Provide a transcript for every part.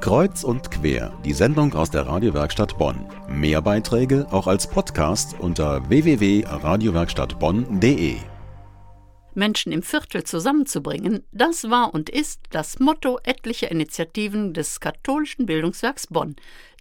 Kreuz und quer, die Sendung aus der Radiowerkstatt Bonn. Mehr Beiträge auch als Podcast unter www.radiowerkstattbonn.de. Menschen im Viertel zusammenzubringen, das war und ist das Motto etlicher Initiativen des katholischen Bildungswerks Bonn.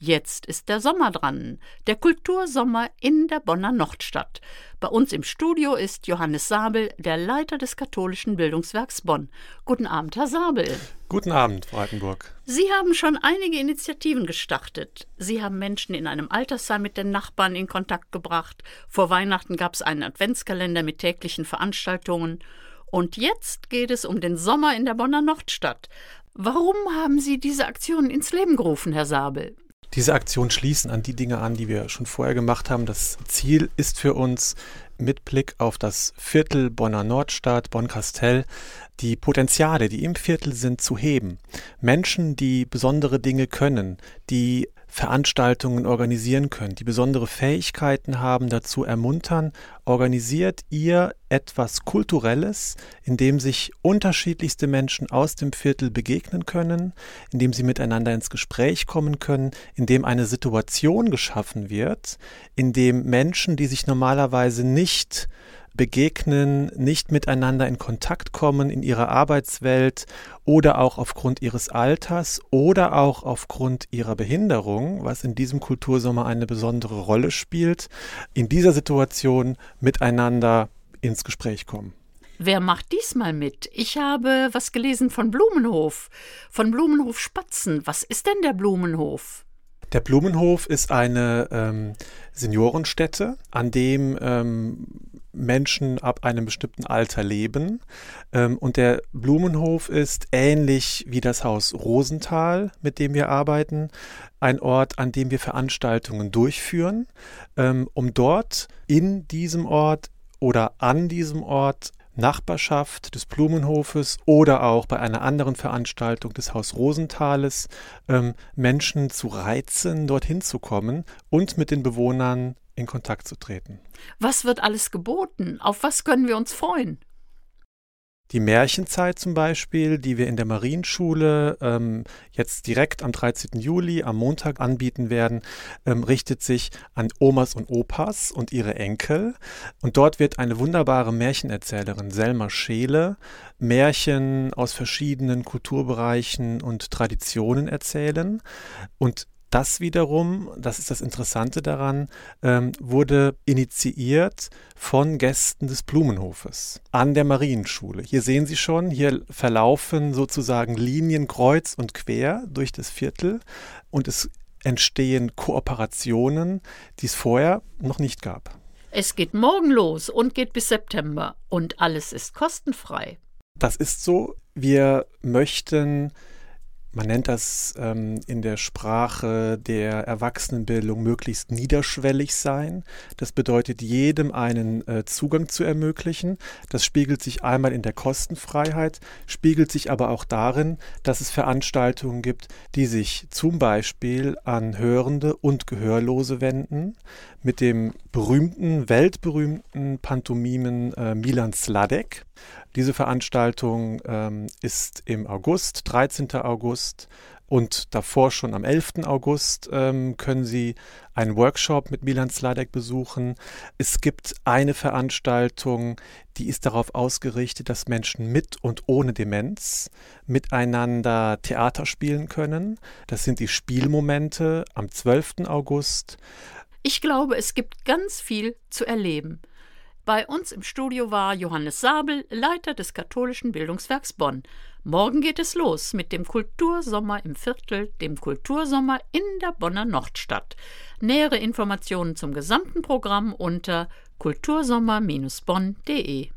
Jetzt ist der Sommer dran, der Kultursommer in der Bonner Nordstadt. Bei uns im Studio ist Johannes Sabel, der Leiter des katholischen Bildungswerks Bonn. Guten Abend, Herr Sabel. Guten Abend, Frau Altenburg. Sie haben schon einige Initiativen gestartet. Sie haben Menschen in einem Altersheim mit den Nachbarn in Kontakt gebracht. Vor Weihnachten gab es einen Adventskalender mit täglichen Veranstaltungen. Und jetzt geht es um den Sommer in der Bonner Nordstadt. Warum haben Sie diese Aktion ins Leben gerufen, Herr Sabel? Diese Aktionen schließen an die Dinge an, die wir schon vorher gemacht haben. Das Ziel ist für uns, mit Blick auf das Viertel Bonner Nordstadt, Bonn-Kastell, die Potenziale, die im Viertel sind, zu heben. Menschen, die besondere Dinge können, die Veranstaltungen organisieren können, die besondere Fähigkeiten haben, dazu ermuntern, organisiert ihr etwas Kulturelles, in dem sich unterschiedlichste Menschen aus dem Viertel begegnen können, in dem sie miteinander ins Gespräch kommen können, in dem eine Situation geschaffen wird, in dem Menschen, die sich normalerweise nicht begegnen, nicht miteinander in Kontakt kommen in ihrer Arbeitswelt oder auch aufgrund ihres Alters oder auch aufgrund ihrer Behinderung, was in diesem Kultursommer eine besondere Rolle spielt, in dieser Situation miteinander ins Gespräch kommen. Wer macht diesmal mit? Ich habe was gelesen von Blumenhof, von Blumenhof Spatzen. Was ist denn der Blumenhof? Der Blumenhof ist eine ähm, Seniorenstätte, an dem ähm, Menschen ab einem bestimmten Alter leben. Ähm, und der Blumenhof ist ähnlich wie das Haus Rosenthal, mit dem wir arbeiten, ein Ort, an dem wir Veranstaltungen durchführen, ähm, um dort in diesem Ort oder an diesem Ort Nachbarschaft des Blumenhofes oder auch bei einer anderen Veranstaltung des Haus Rosenthales ähm, Menschen zu reizen, dorthin zu kommen und mit den Bewohnern in Kontakt zu treten. Was wird alles geboten? Auf was können wir uns freuen? Die Märchenzeit zum Beispiel, die wir in der Marienschule ähm, jetzt direkt am 13. Juli, am Montag anbieten werden, ähm, richtet sich an Omas und Opas und ihre Enkel. Und dort wird eine wunderbare Märchenerzählerin, Selma Scheele, Märchen aus verschiedenen Kulturbereichen und Traditionen erzählen. Und das wiederum, das ist das Interessante daran, ähm, wurde initiiert von Gästen des Blumenhofes an der Marienschule. Hier sehen Sie schon, hier verlaufen sozusagen Linien kreuz und quer durch das Viertel und es entstehen Kooperationen, die es vorher noch nicht gab. Es geht morgen los und geht bis September und alles ist kostenfrei. Das ist so. Wir möchten man nennt das ähm, in der Sprache der Erwachsenenbildung möglichst niederschwellig sein. Das bedeutet, jedem einen äh, Zugang zu ermöglichen. Das spiegelt sich einmal in der Kostenfreiheit, spiegelt sich aber auch darin, dass es Veranstaltungen gibt, die sich zum Beispiel an Hörende und Gehörlose wenden, mit dem berühmten, weltberühmten Pantomimen äh, Milan Sladek. Diese Veranstaltung ähm, ist im August, 13. August und davor schon am 11. August ähm, können Sie einen Workshop mit Milan Sladek besuchen. Es gibt eine Veranstaltung, die ist darauf ausgerichtet, dass Menschen mit und ohne Demenz miteinander Theater spielen können. Das sind die Spielmomente am 12. August. Ich glaube, es gibt ganz viel zu erleben. Bei uns im Studio war Johannes Sabel, Leiter des katholischen Bildungswerks Bonn. Morgen geht es los mit dem Kultursommer im Viertel, dem Kultursommer in der Bonner Nordstadt. Nähere Informationen zum gesamten Programm unter kultursommer-bonn.de.